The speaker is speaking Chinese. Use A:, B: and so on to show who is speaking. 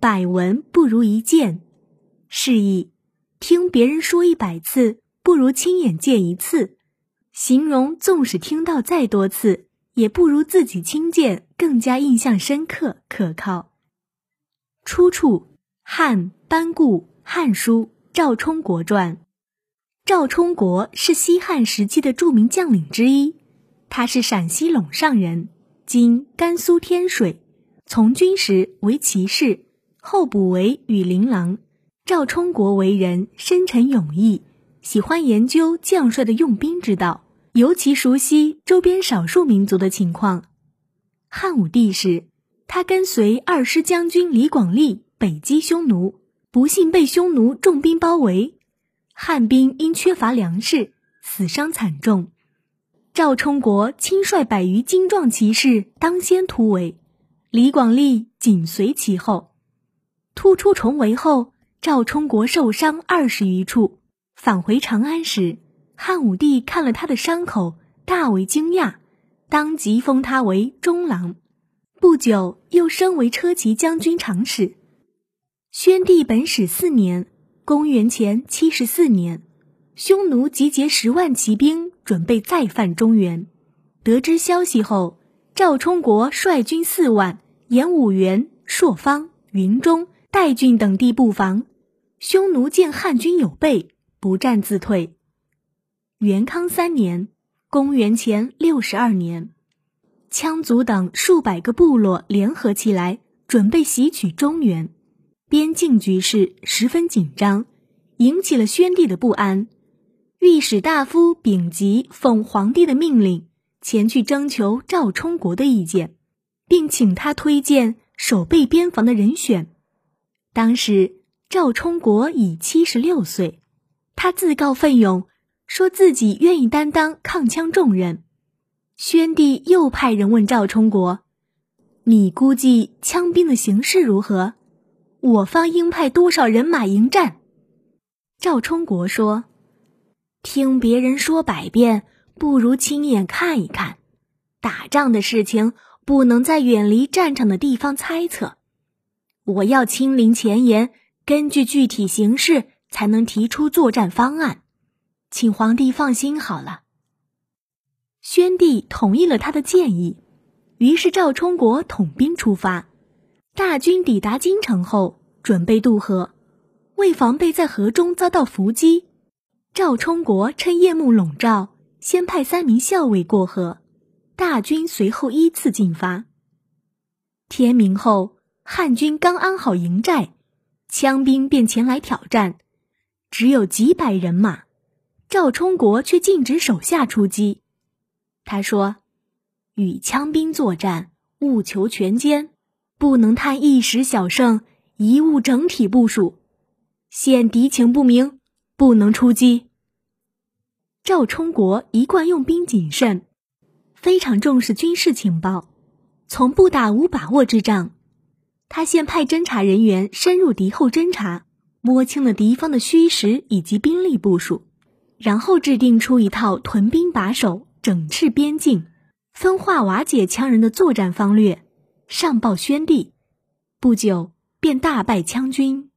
A: 百闻不如一见。示意听别人说一百次，不如亲眼见一次。形容纵使听到再多次，也不如自己亲见更加印象深刻可靠。出处：汉班固《汉书·赵充国传》。赵充国是西汉时期的著名将领之一，他是陕西陇上人，今甘肃天水。从军时为骑士，后补为羽林郎。赵充国为人深沉勇毅，喜欢研究将帅的用兵之道，尤其熟悉周边少数民族的情况。汉武帝时，他跟随二师将军李广利北击匈奴，不幸被匈奴重兵包围。汉兵因缺乏粮食，死伤惨重。赵充国亲率百余精壮骑士当先突围，李广利紧随其后。突出重围后，赵充国受伤二十余处。返回长安时，汉武帝看了他的伤口，大为惊讶，当即封他为中郎。不久，又升为车骑将军长史。宣帝本始四年。公元前七十四年，匈奴集结十万骑兵，准备再犯中原。得知消息后，赵充国率军四万沿五原、朔方、云中、代郡等地布防。匈奴见汉军有备，不战自退。元康三年（公元前六十二年），羌族等数百个部落联合起来，准备袭取中原。边境局势十分紧张，引起了宣帝的不安。御史大夫丙吉奉皇帝的命令前去征求赵充国的意见，并请他推荐守备边防的人选。当时赵充国已七十六岁，他自告奋勇，说自己愿意担当抗羌重任。宣帝又派人问赵充国：“你估计羌兵的形势如何？”我方应派多少人马迎战？赵充国说：“听别人说百遍，不如亲眼看一看。打仗的事情不能在远离战场的地方猜测，我要亲临前沿，根据具体形势才能提出作战方案。请皇帝放心好了。”宣帝同意了他的建议，于是赵充国统兵出发。大军抵达京城后，准备渡河，为防备在河中遭到伏击，赵充国趁夜幕笼罩，先派三名校尉过河，大军随后依次进发。天明后，汉军刚安好营寨，羌兵便前来挑战，只有几百人马，赵充国却禁止手下出击。他说：“与羌兵作战，务求全歼。”不能贪一时小胜，贻误整体部署。现敌情不明，不能出击。赵充国一贯用兵谨慎，非常重视军事情报，从不打无把握之仗。他先派侦察人员深入敌后侦察，摸清了敌方的虚实以及兵力部署，然后制定出一套屯兵把守、整治边境、分化瓦解羌人的作战方略。上报宣帝，不久便大败羌军。